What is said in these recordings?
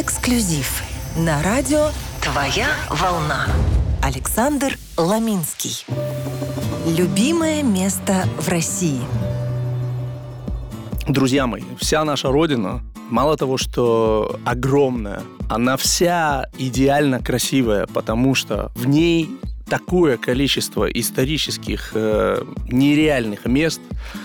Эксклюзив на радио «Твоя волна». Александр Ламинский. Любимое место в России. Друзья мои, вся наша Родина, мало того, что огромная, она вся идеально красивая, потому что в ней такое количество исторических э, нереальных мест,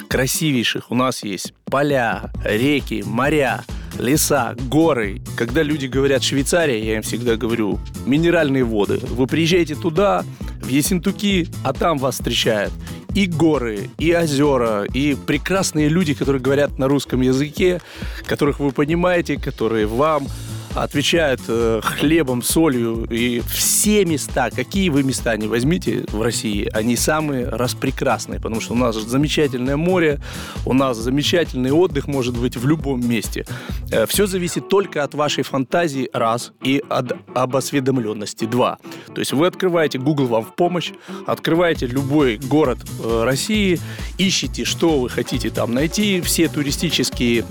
красивейших. У нас есть поля, реки, моря, леса, горы. Когда люди говорят Швейцария, я им всегда говорю минеральные воды. Вы приезжаете туда, в Ессентуки, а там вас встречают и горы, и озера, и прекрасные люди, которые говорят на русском языке, которых вы понимаете, которые вам отвечают э, хлебом, солью. И все места, какие вы места не возьмите в России, они самые распрекрасные, потому что у нас замечательное море, у нас замечательный отдых может быть в любом месте. Э, все зависит только от вашей фантазии, раз, и от, об осведомленности, два. То есть вы открываете, Google вам в помощь, открываете любой город э, России, ищите, что вы хотите там найти, все туристические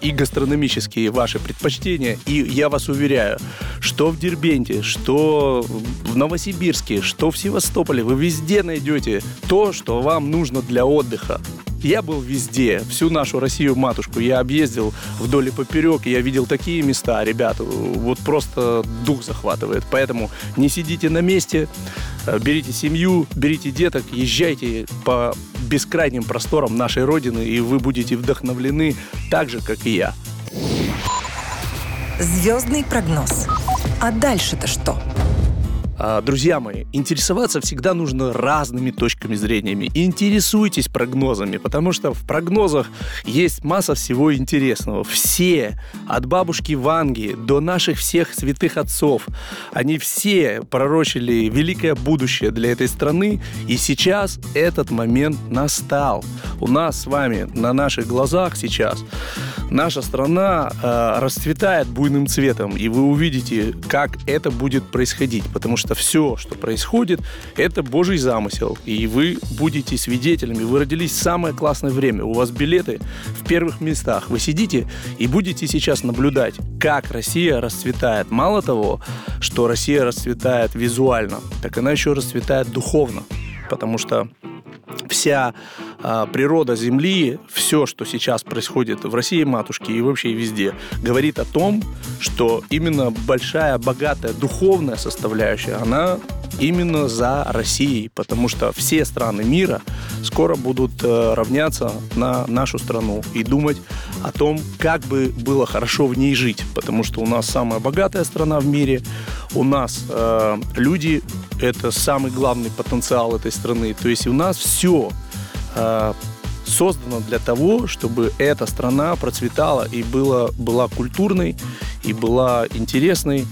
и гастрономические ваши предпочтения, и я я вас уверяю, что в Дербенте, что в Новосибирске, что в Севастополе, вы везде найдете то, что вам нужно для отдыха. Я был везде, всю нашу Россию матушку. Я объездил вдоль и поперек, и я видел такие места, ребята, вот просто дух захватывает. Поэтому не сидите на месте, берите семью, берите деток, езжайте по бескрайним просторам нашей Родины, и вы будете вдохновлены так же, как и я. Звездный прогноз. А дальше-то что? А, друзья мои, интересоваться всегда нужно разными точками зрения. Интересуйтесь прогнозами, потому что в прогнозах есть масса всего интересного. Все, от бабушки Ванги до наших всех святых отцов, они все пророчили великое будущее для этой страны, и сейчас этот момент настал. У нас с вами на наших глазах сейчас наша страна э, расцветает буйным цветом, и вы увидите, как это будет происходить, потому что все, что происходит, это Божий замысел, и вы будете свидетелями. Вы родились в самое классное время, у вас билеты в первых местах. Вы сидите и будете сейчас наблюдать, как Россия расцветает. Мало того, что Россия расцветает визуально, так она еще расцветает духовно, потому что вся природа Земли, все, что сейчас происходит в России, матушке и вообще везде, говорит о том, что именно большая, богатая духовная составляющая, она именно за Россией, потому что все страны мира скоро будут э, равняться на нашу страну и думать о том, как бы было хорошо в ней жить, потому что у нас самая богатая страна в мире, у нас э, люди это самый главный потенциал этой страны, то есть у нас все э, создано для того, чтобы эта страна процветала и была, была культурной, и была интересной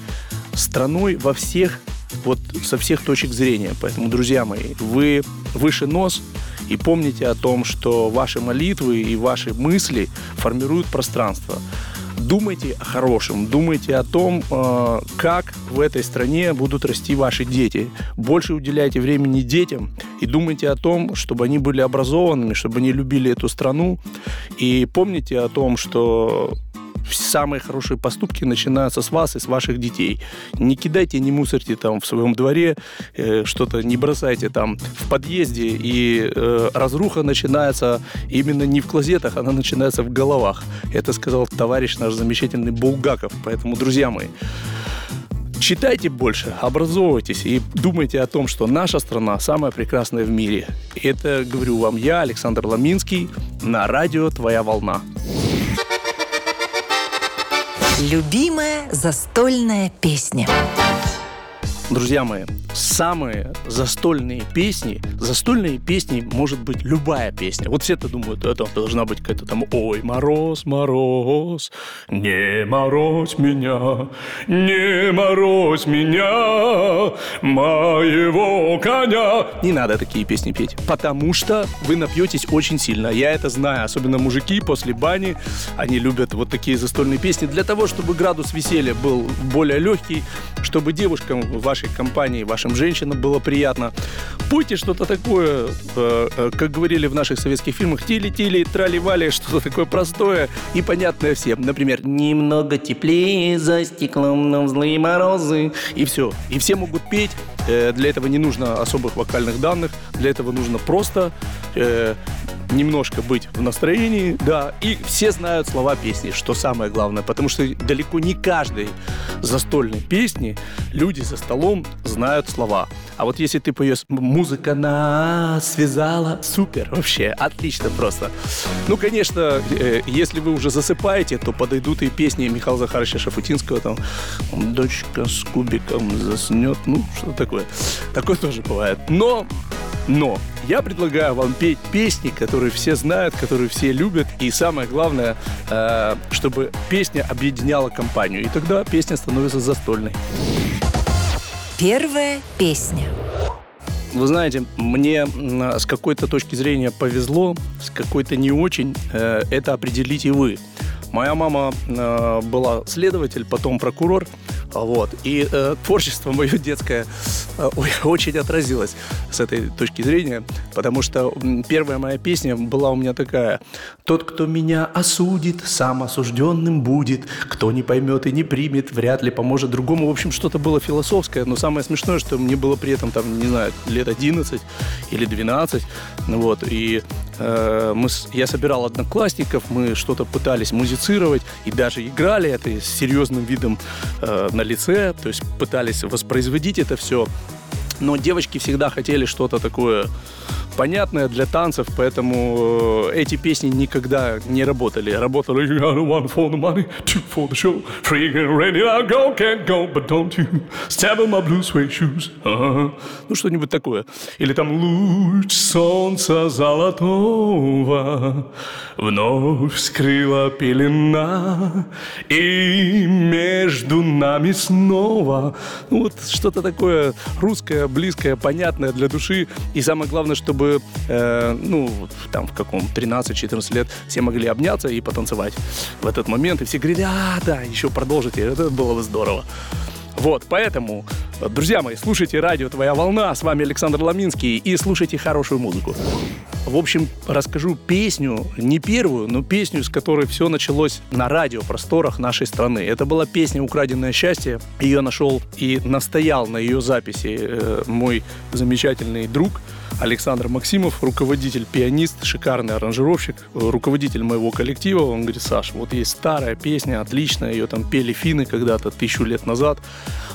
страной во всех вот со всех точек зрения. Поэтому, друзья мои, вы выше нос и помните о том, что ваши молитвы и ваши мысли формируют пространство. Думайте о хорошем, думайте о том, э, как в этой стране будут расти ваши дети. Больше уделяйте времени детям и думайте о том, чтобы они были образованными, чтобы они любили эту страну. И помните о том, что самые хорошие поступки начинаются с вас и с ваших детей. Не кидайте, не мусорьте там в своем дворе, э, что-то не бросайте там в подъезде, и э, разруха начинается именно не в клозетах, она начинается в головах. Это сказал товарищ наш замечательный Булгаков. Поэтому, друзья мои, Читайте больше, образовывайтесь и думайте о том, что наша страна самая прекрасная в мире. Это говорю вам я, Александр Ламинский, на радио «Твоя волна». Любимая застольная песня. Друзья мои, самые застольные песни, застольные песни может быть любая песня. Вот все это думают, это должна быть какая-то там «Ой, мороз, мороз, не морозь меня, не морозь меня, моего коня». Не надо такие песни петь, потому что вы напьетесь очень сильно. Я это знаю, особенно мужики после бани, они любят вот такие застольные песни для того, чтобы градус веселья был более легкий, чтобы девушкам в вашей компании, в вашим женщинам было приятно. Пойте что-то такое, э, э, как говорили в наших советских фильмах, тили-тили, трали-вали, что-то такое простое и понятное всем. Например, «Немного теплее за стеклом, но злые морозы». И все. И все могут петь. Э, для этого не нужно особых вокальных данных. Для этого нужно просто немножко быть в настроении, да, и все знают слова песни, что самое главное, потому что далеко не каждой застольной песни люди за столом знают слова. А вот если ты поешь «Музыка нас связала», супер, вообще, отлично просто. Ну, конечно, э, если вы уже засыпаете, то подойдут и песни Михаила Захаровича Шафутинского, там «Дочка с кубиком заснет», ну, что такое. Такое тоже бывает. Но но я предлагаю вам петь песни, которые все знают, которые все любят. И самое главное, э, чтобы песня объединяла компанию. И тогда песня становится застольной. Первая песня. Вы знаете, мне с какой-то точки зрения повезло, с какой-то не очень. Э, это определите вы. Моя мама э, была следователь, потом прокурор. Вот. И э, творчество мое детское э, очень отразилось с этой точки зрения, потому что первая моя песня была у меня такая. «Тот, кто меня осудит, сам осужденным будет. Кто не поймет и не примет, вряд ли поможет другому». В общем, что-то было философское, но самое смешное, что мне было при этом, там, не знаю, лет 11 или 12. Вот. И мы, я собирал одноклассников, мы что-то пытались музицировать и даже играли это с серьезным видом э, на лице, то есть пытались воспроизводить это все. Но девочки всегда хотели что-то такое понятное для танцев, поэтому э, эти песни никогда не работали. Работали one for the money, two for the show, free ready, I go, can't go, but don't you step on my blue suede shoes. Uh-huh. Ну, что-нибудь такое. Или там луч солнца золотого вновь скрыла пелена, и между нами снова. Ну, вот что-то такое русское, близкое, понятное для души. И самое главное, чтобы чтобы, э, ну, там в каком 13-14 лет все могли обняться и потанцевать в этот момент. И все говорили, а, да, еще продолжите, это было бы здорово. Вот, поэтому, друзья мои, слушайте радио «Твоя волна». С вами Александр Ламинский и слушайте хорошую музыку. В общем, расскажу песню, не первую, но песню, с которой все началось на радиопросторах нашей страны. Это была песня «Украденное счастье». Ее нашел и настоял на ее записи э, мой замечательный друг – Александр Максимов, руководитель, пианист, шикарный аранжировщик, руководитель моего коллектива. Он говорит, Саш, вот есть старая песня, отличная, ее там пели финны когда-то, тысячу лет назад.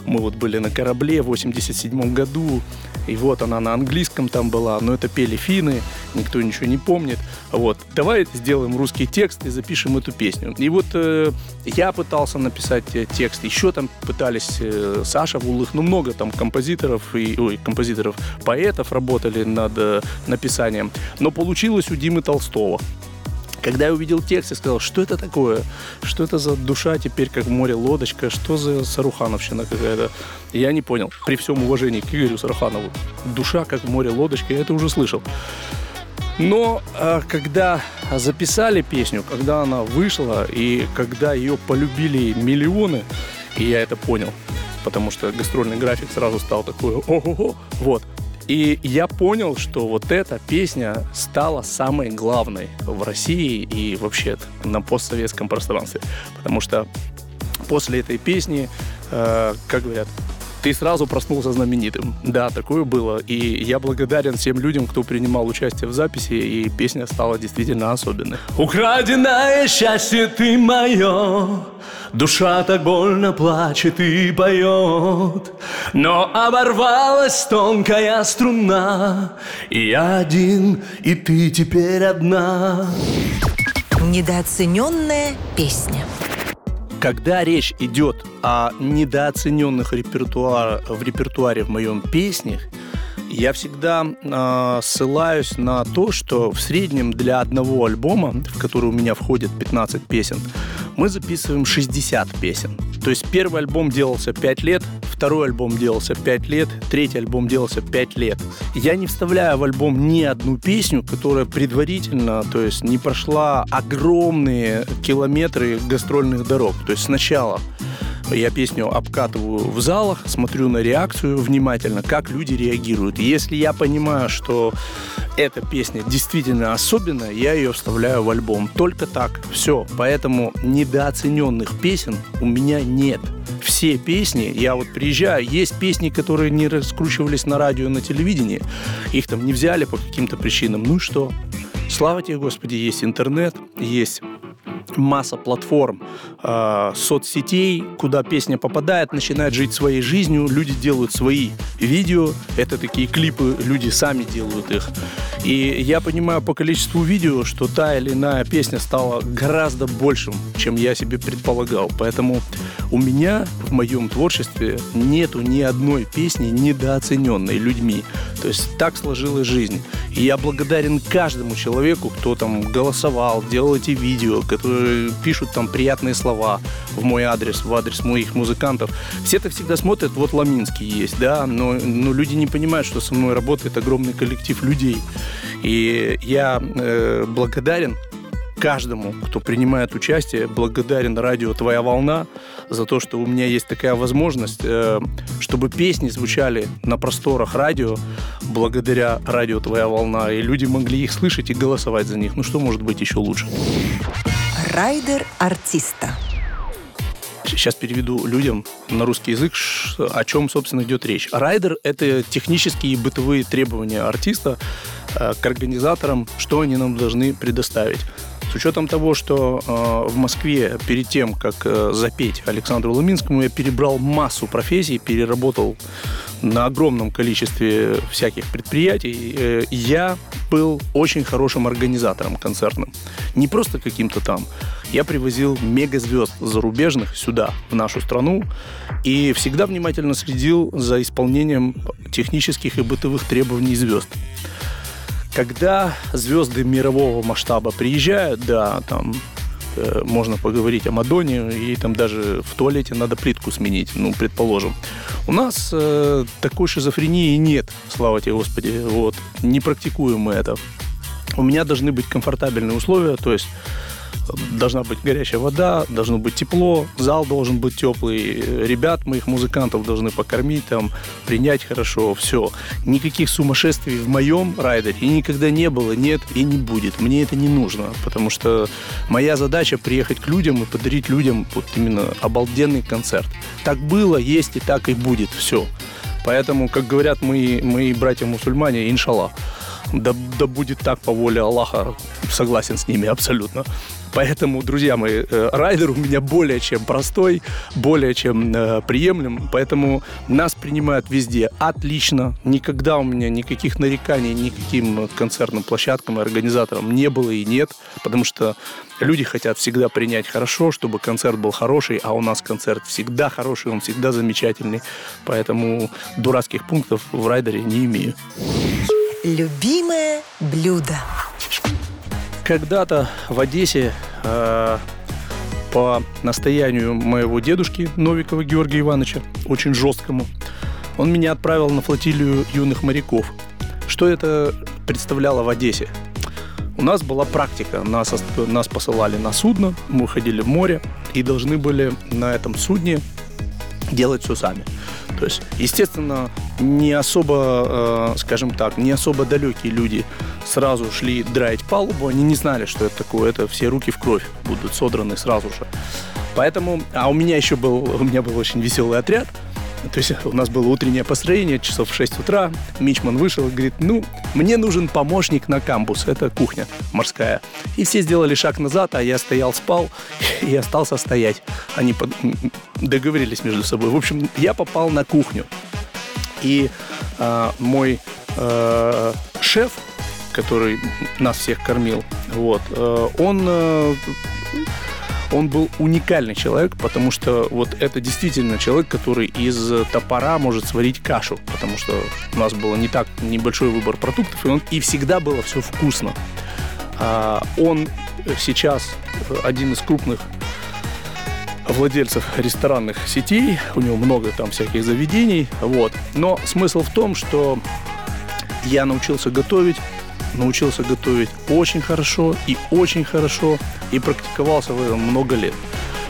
Мы вот были на корабле в 87 году, и вот она на английском там была, но это пели финны, никто ничего не помнит. Вот, давай сделаем русский текст и запишем эту песню. И вот э, я пытался написать э, текст, еще там пытались э, Саша Вулых, ну много там композиторов и, ой, композиторов, поэтов работали над э, написанием. Но получилось у Димы Толстого. Когда я увидел текст, я сказал, что это такое? Что это за душа теперь как в море лодочка? Что за Сарухановщина какая-то? Я не понял. При всем уважении к Игорю Саруханову. Душа как в море лодочка, я это уже слышал. Но э, когда записали песню, когда она вышла и когда ее полюбили миллионы, и я это понял, потому что гастрольный график сразу стал такой, ого-го, вот, и я понял, что вот эта песня стала самой главной в России и вообще на постсоветском пространстве. Потому что после этой песни, э, как говорят, ты сразу проснулся знаменитым. Да, такое было. И я благодарен всем людям, кто принимал участие в записи, и песня стала действительно особенной. Украденное счастье ты мое, Душа так больно плачет и поет, Но оборвалась тонкая струна, И я один, и ты теперь одна. Недооцененная песня. Когда речь идет о недооцененных репертуар, в репертуаре в моем песнях, я всегда э, ссылаюсь на то, что в среднем для одного альбома, в который у меня входит 15 песен, мы записываем 60 песен. То есть первый альбом делался 5 лет, второй альбом делался 5 лет, третий альбом делался 5 лет. Я не вставляю в альбом ни одну песню, которая предварительно, то есть не прошла огромные километры гастрольных дорог. То есть сначала Я песню обкатываю в залах, смотрю на реакцию внимательно, как люди реагируют. Если я понимаю, что эта песня действительно особенная, я ее вставляю в альбом. Только так. Все. Поэтому недооцененных песен у меня нет. Все песни, я вот приезжаю, есть песни, которые не раскручивались на радио, на телевидении, их там не взяли по каким-то причинам. Ну и что? Слава тебе, Господи, есть интернет, есть масса платформ, э, соцсетей, куда песня попадает, начинает жить своей жизнью, люди делают свои видео, это такие клипы, люди сами делают их. И я понимаю по количеству видео, что та или иная песня стала гораздо большим, чем я себе предполагал. Поэтому у меня в моем творчестве нету ни одной песни недооцененной людьми. То есть так сложилась жизнь. И я благодарен каждому человеку, кто там голосовал, делал эти видео, которые пишут там приятные слова в мой адрес, в адрес моих музыкантов. Все это всегда смотрят, вот Ламинский есть, да, но, но люди не понимают, что со мной работает огромный коллектив людей. И я э, благодарен каждому, кто принимает участие, благодарен радио «Твоя волна» за то, что у меня есть такая возможность, э, чтобы песни звучали на просторах радио благодаря радио «Твоя волна», и люди могли их слышать и голосовать за них. Ну что может быть еще лучше? Райдер артиста. Сейчас переведу людям на русский язык, о чем, собственно, идет речь. Райдер – это технические и бытовые требования артиста э, к организаторам, что они нам должны предоставить. С учетом того, что э, в Москве перед тем, как э, запеть Александру Луминскому, я перебрал массу профессий, переработал на огромном количестве всяких предприятий, э, я был очень хорошим организатором концертным. Не просто каким-то там. Я привозил мегазвезд зарубежных сюда, в нашу страну, и всегда внимательно следил за исполнением технических и бытовых требований звезд. Когда звезды мирового масштаба приезжают, да, там можно поговорить о Мадоне, и там даже в туалете надо плитку сменить, ну, предположим. У нас э, такой шизофрении нет, слава тебе, Господи, вот, не практикуем мы это. У меня должны быть комфортабельные условия, то есть должна быть горячая вода, должно быть тепло, зал должен быть теплый, ребят моих музыкантов должны покормить, там, принять хорошо, все. Никаких сумасшествий в моем райдере никогда не было, нет и не будет. Мне это не нужно, потому что моя задача приехать к людям и подарить людям вот именно обалденный концерт. Так было, есть и так и будет, все. Поэтому, как говорят мои, мои братья-мусульмане, иншаллах, да, да будет так по воле Аллаха, согласен с ними абсолютно. Поэтому, друзья мои, э, райдер у меня более чем простой, более чем э, приемлем, поэтому нас принимают везде отлично. Никогда у меня никаких нареканий никаким концертным площадкам и организаторам не было и нет, потому что люди хотят всегда принять хорошо, чтобы концерт был хороший, а у нас концерт всегда хороший, он всегда замечательный. Поэтому дурацких пунктов в райдере не имею. Любимое блюдо. Когда-то в Одессе э, по настоянию моего дедушки Новикова Георгия Ивановича, очень жесткому, он меня отправил на флотилию юных моряков. Что это представляло в Одессе? У нас была практика. Нас, нас посылали на судно, мы ходили в море и должны были на этом судне делать все сами. То есть, естественно, не особо, э, скажем так, не особо далекие люди сразу шли драить палубу, они не знали, что это такое, это все руки в кровь будут содраны сразу же. Поэтому, а у меня еще был, у меня был очень веселый отряд, то есть у нас было утреннее построение, часов в 6 утра. Мичман вышел и говорит, ну, мне нужен помощник на камбус, это кухня морская. И все сделали шаг назад, а я стоял, спал и остался стоять. Они договорились между собой. В общем, я попал на кухню. И э, мой э, шеф, который нас всех кормил, вот, э, он э, он был уникальный человек, потому что вот это действительно человек, который из топора может сварить кашу, потому что у нас был не так небольшой выбор продуктов, и, он, и всегда было все вкусно. А, он сейчас один из крупных владельцев ресторанных сетей, у него много там всяких заведений, вот. Но смысл в том, что я научился готовить научился готовить очень хорошо и очень хорошо и практиковался в этом много лет.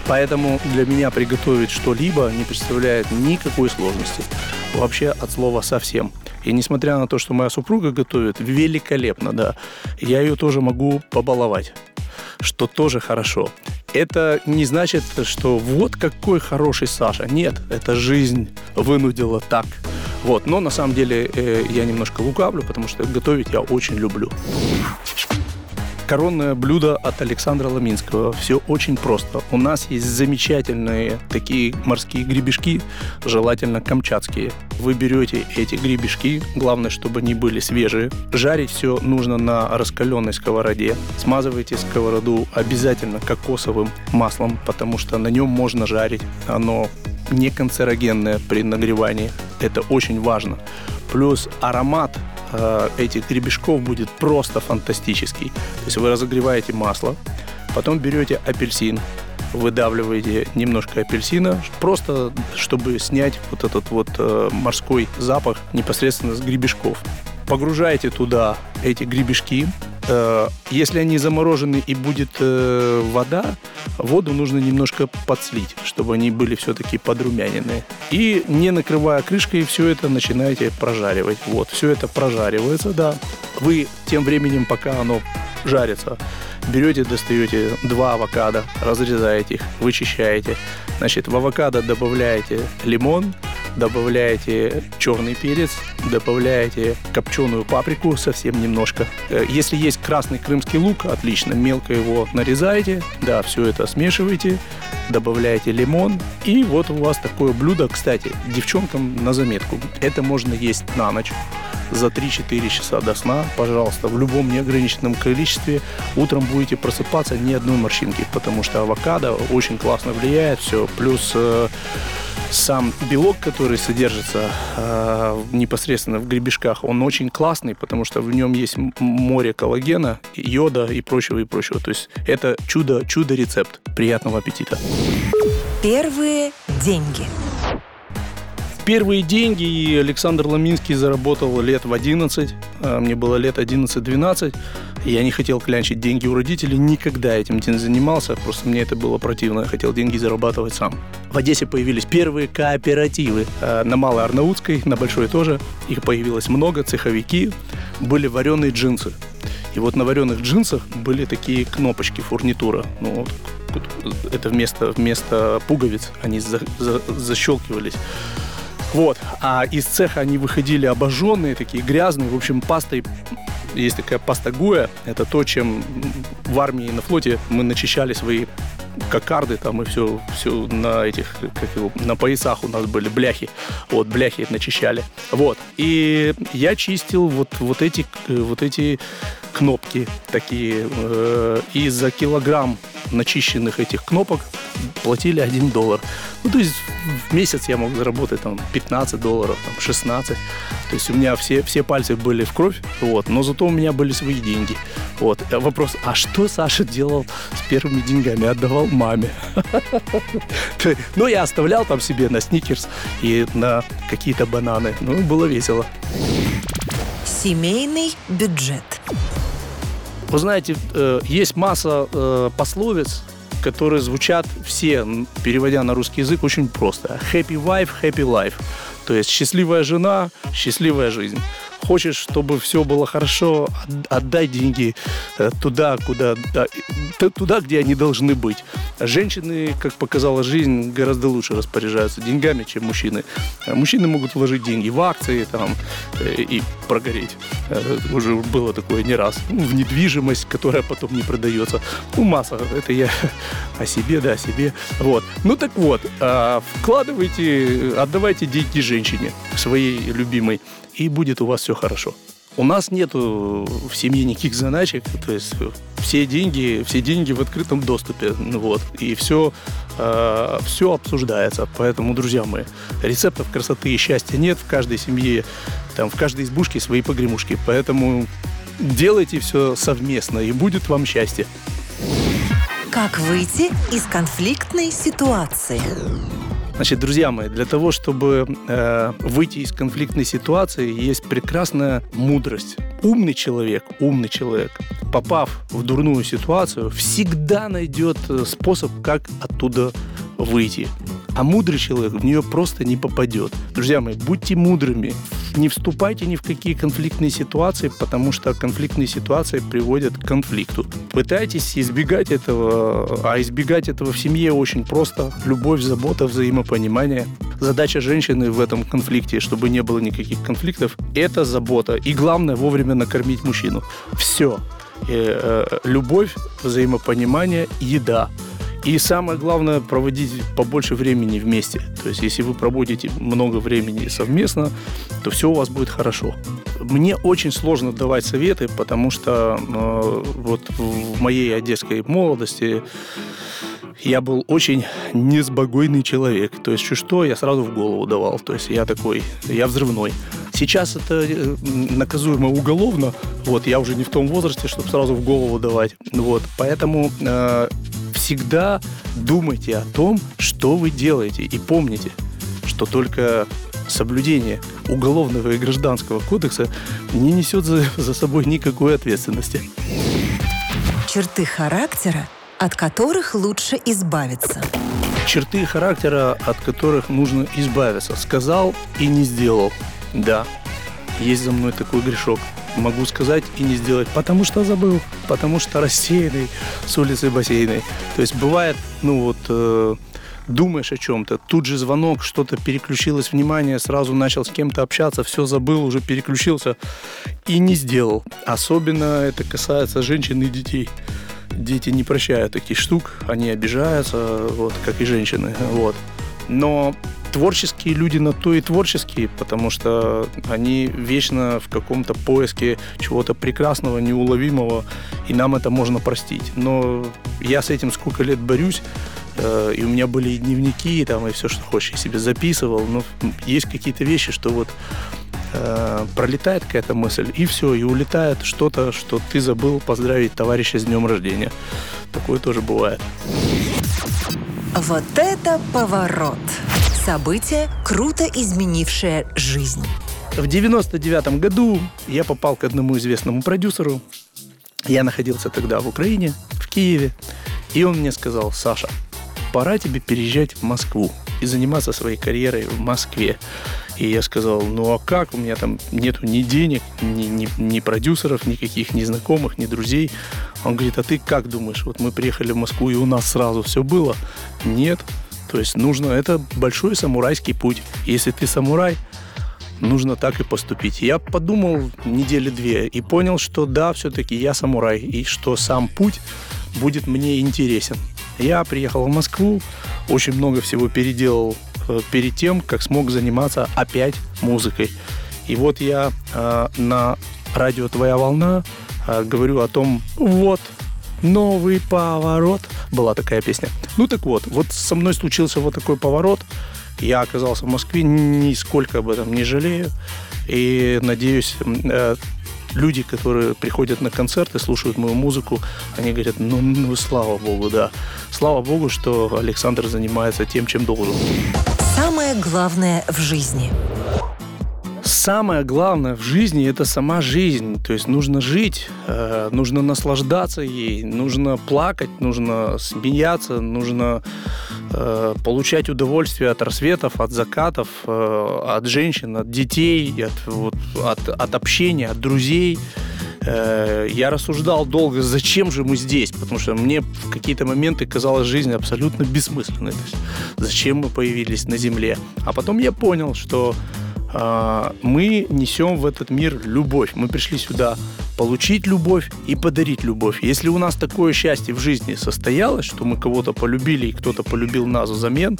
Поэтому для меня приготовить что-либо не представляет никакой сложности. Вообще от слова совсем. И несмотря на то, что моя супруга готовит великолепно, да, я ее тоже могу побаловать что тоже хорошо. Это не значит, что вот какой хороший Саша. Нет, это жизнь вынудила так. Вот, но на самом деле э, я немножко лукавлю, потому что готовить я очень люблю. Коронное блюдо от Александра Ламинского. Все очень просто. У нас есть замечательные такие морские гребешки, желательно камчатские. Вы берете эти гребешки, главное, чтобы они были свежие. Жарить все нужно на раскаленной сковороде. Смазывайте сковороду обязательно кокосовым маслом, потому что на нем можно жарить. Оно не канцерогенное при нагревании. Это очень важно. Плюс аромат э, этих гребешков будет просто фантастический. То есть вы разогреваете масло, потом берете апельсин, выдавливаете немножко апельсина, просто чтобы снять вот этот вот э, морской запах непосредственно с гребешков. Погружаете туда эти гребешки, Э, если они заморожены и будет э, вода, воду нужно немножко подслить, чтобы они были все-таки подрумяненные. И не накрывая крышкой, все это начинаете прожаривать. Вот, все это прожаривается, да. Вы тем временем, пока оно жарится, берете, достаете два авокадо, разрезаете их, вычищаете. Значит, в авокадо добавляете лимон, добавляете черный перец, добавляете копченую паприку совсем немножко. Э, если есть красный крымский лук, отлично, мелко его нарезаете, да, все это смешиваете, добавляете лимон, и вот у вас такое блюдо, кстати, девчонкам на заметку, это можно есть на ночь за 3-4 часа до сна, пожалуйста, в любом неограниченном количестве. Утром будете просыпаться ни одной морщинки, потому что авокадо очень классно влияет, все. Плюс э, сам белок, который содержится э, непосредственно в гребешках, он очень классный, потому что в нем есть море коллагена, йода и прочего, и прочего. То есть это чудо, чудо-рецепт. Приятного аппетита. Первые деньги. Первые деньги Александр Ламинский заработал лет в 11. А, мне было лет 11-12. Я не хотел клянчить деньги у родителей, никогда этим не занимался, просто мне это было противно, я хотел деньги зарабатывать сам. В Одессе появились первые кооперативы а, на Малой Арнаутской, на Большой тоже. Их появилось много, цеховики, были вареные джинсы. И вот на вареных джинсах были такие кнопочки, фурнитура. Ну, это вместо, вместо пуговиц они за, за, защелкивались. Вот. А из цеха они выходили обожженные, такие грязные. В общем, пастой есть такая паста Гуя. Это то, чем в армии и на флоте мы начищали свои кокарды там и все, все на этих, как его, на поясах у нас были бляхи. Вот, бляхи начищали. Вот. И я чистил вот, вот эти, вот эти кнопки такие. Э, и за килограмм начищенных этих кнопок платили 1 доллар. Ну, то есть в месяц я мог заработать там 15 долларов, там 16. То есть у меня все, все пальцы были в кровь, вот, но зато у меня были свои деньги. Вот. Вопрос, а что Саша делал с первыми деньгами? Отдавал маме. Ну, я оставлял там себе на сникерс и на какие-то бананы. Ну, было весело. Семейный бюджет. Вы знаете, э, есть масса э, пословиц, которые звучат все, переводя на русский язык, очень просто. Happy wife, happy life. То есть счастливая жена, счастливая жизнь хочешь, чтобы все было хорошо, отдай деньги э, туда, куда, туда, где они должны быть. Женщины, как показала жизнь, гораздо лучше распоряжаются деньгами, чем мужчины. Э, мужчины могут вложить деньги в акции там, э, и прогореть. Уже было такое не раз. Ну, в недвижимость, которая потом не продается. Ну, масса. Это я о себе, да, о себе. Вот. Ну так вот, вкладывайте, отдавайте деньги женщине, своей любимой и будет у вас все хорошо. У нас нету в семье никаких заначек, то есть все деньги, все деньги в открытом доступе, ну вот, и все, э, все обсуждается. Поэтому, друзья мои, рецептов красоты и счастья нет в каждой семье, там в каждой избушке свои погремушки, поэтому делайте все совместно и будет вам счастье. Как выйти из конфликтной ситуации? Значит, друзья мои, для того, чтобы э, выйти из конфликтной ситуации, есть прекрасная мудрость. Умный человек, умный человек, попав в дурную ситуацию, всегда найдет э, способ, как оттуда выйти. А мудрый человек в нее просто не попадет. Друзья мои, будьте мудрыми. Не вступайте ни в какие конфликтные ситуации, потому что конфликтные ситуации приводят к конфликту. Пытайтесь избегать этого, а избегать этого в семье очень просто. Любовь, забота, взаимопонимание. Задача женщины в этом конфликте, чтобы не было никаких конфликтов, это забота. И главное, вовремя накормить мужчину. Все. Э, э, любовь, взаимопонимание, еда. И самое главное, проводить побольше времени вместе. То есть, если вы проводите много времени совместно, то все у вас будет хорошо. Мне очень сложно давать советы, потому что э, вот в моей одесской молодости я был очень несбогойный человек. То есть, что я сразу в голову давал. То есть, я такой, я взрывной. Сейчас это э, наказуемо уголовно. Вот, я уже не в том возрасте, чтобы сразу в голову давать. Вот, поэтому э, всегда думайте о том, что вы делаете. И помните, что только соблюдение уголовного и гражданского кодекса не несет за, за собой никакой ответственности. Черты характера, от которых лучше избавиться. Черты характера, от которых нужно избавиться. Сказал и не сделал. Да, есть за мной такой грешок могу сказать и не сделать, потому что забыл, потому что рассеянный с улицы бассейной. То есть бывает, ну вот, э, думаешь о чем-то, тут же звонок, что-то переключилось внимание, сразу начал с кем-то общаться, все забыл, уже переключился и не сделал. Особенно это касается женщин и детей. Дети не прощают таких штук, они обижаются, вот, как и женщины, вот. Но творческие люди на то и творческие, потому что они вечно в каком-то поиске чего-то прекрасного, неуловимого, и нам это можно простить. Но я с этим сколько лет борюсь, э, и у меня были и дневники, и, там, и все, что хочешь, я себе записывал, но есть какие-то вещи, что вот э, пролетает какая-то мысль, и все, и улетает что-то, что ты забыл поздравить товарища с днем рождения. Такое тоже бывает. Вот это поворот! Событие, круто изменившее жизнь. В 99 году я попал к одному известному продюсеру. Я находился тогда в Украине, в Киеве. И он мне сказал, Саша, пора тебе переезжать в Москву и заниматься своей карьерой в Москве. И я сказал, ну а как? У меня там нету ни денег, ни, ни, ни продюсеров, никаких, ни знакомых, ни друзей. Он говорит, а ты как думаешь? Вот мы приехали в Москву, и у нас сразу все было. Нет, то есть нужно, это большой самурайский путь. Если ты самурай, нужно так и поступить. Я подумал недели две и понял, что да, все-таки я самурай, и что сам путь будет мне интересен. Я приехал в Москву, очень много всего переделал э, перед тем, как смог заниматься опять музыкой. И вот я э, на радио «Твоя волна» э, говорю о том, вот, новый поворот. Была такая песня. Ну так вот, вот со мной случился вот такой поворот. Я оказался в Москве, нисколько об этом не жалею. И надеюсь, э, люди, которые приходят на концерты, слушают мою музыку, они говорят, ну, ну, слава богу, да. Слава богу, что Александр занимается тем, чем должен. Самое главное в жизни – самое главное в жизни – это сама жизнь. То есть нужно жить, э, нужно наслаждаться ей, нужно плакать, нужно смеяться, нужно э, получать удовольствие от рассветов, от закатов, э, от женщин, от детей, от, вот, от, от общения, от друзей. Э, я рассуждал долго, зачем же мы здесь, потому что мне в какие-то моменты казалась жизнь абсолютно бессмысленной. То есть, зачем мы появились на Земле? А потом я понял, что мы несем в этот мир любовь. Мы пришли сюда получить любовь и подарить любовь. Если у нас такое счастье в жизни состоялось, что мы кого-то полюбили и кто-то полюбил нас взамен,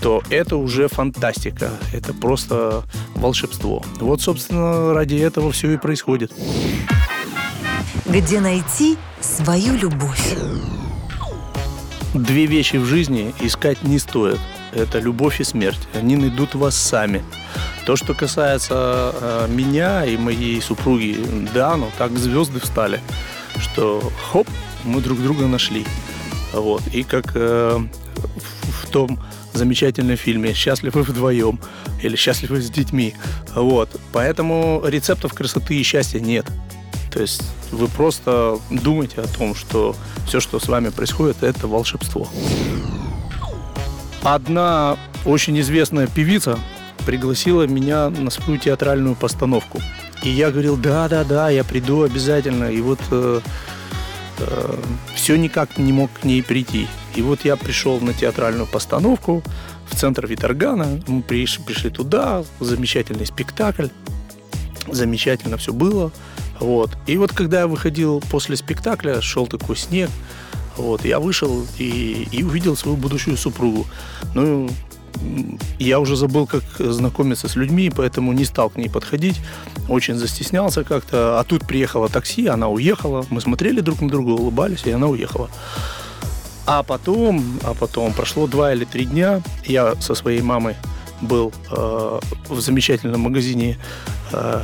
то это уже фантастика. Это просто волшебство. Вот, собственно, ради этого все и происходит. Где найти свою любовь? Две вещи в жизни искать не стоит. Это любовь и смерть. Они найдут вас сами. То, что касается э, меня и моей супруги, да, ну так звезды встали, что хоп, мы друг друга нашли. Вот. И как э, в, в том замечательном фильме «Счастливы вдвоем» или «Счастливы с детьми». Вот. Поэтому рецептов красоты и счастья нет. То есть вы просто думаете о том, что все, что с вами происходит, это волшебство. Одна очень известная певица пригласила меня на свою театральную постановку. И я говорил, да, да, да, я приду обязательно. И вот э, э, все никак не мог к ней прийти. И вот я пришел на театральную постановку в центр Виторгана. Мы пришли, пришли туда, замечательный спектакль. Замечательно все было. Вот. И вот когда я выходил после спектакля, шел такой снег, вот, я вышел и, и увидел свою будущую супругу. Ну, я уже забыл, как знакомиться с людьми, поэтому не стал к ней подходить. Очень застеснялся как-то. А тут приехало такси, она уехала. Мы смотрели друг на друга, улыбались, и она уехала. А потом, а потом прошло два или три дня. Я со своей мамой был э, в замечательном магазине э,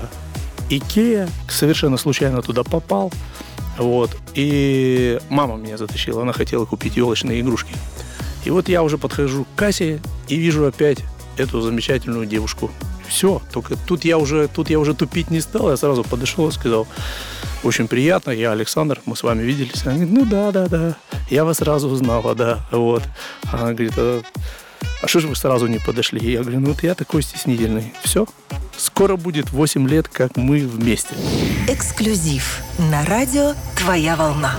Икея. Совершенно случайно туда попал. Вот. И мама меня затащила. Она хотела купить елочные игрушки. И вот я уже подхожу к кассе и вижу опять эту замечательную девушку. Все, только тут я уже, тут я уже тупить не стал, я сразу подошел и сказал, очень приятно, я Александр, мы с вами виделись. Она говорит, ну да, да, да, я вас сразу узнала, да, вот. Она говорит, а, а что же вы сразу не подошли? Я говорю, ну вот я такой стеснительный. Все, скоро будет 8 лет, как мы вместе. Эксклюзив на радио «Твоя волна».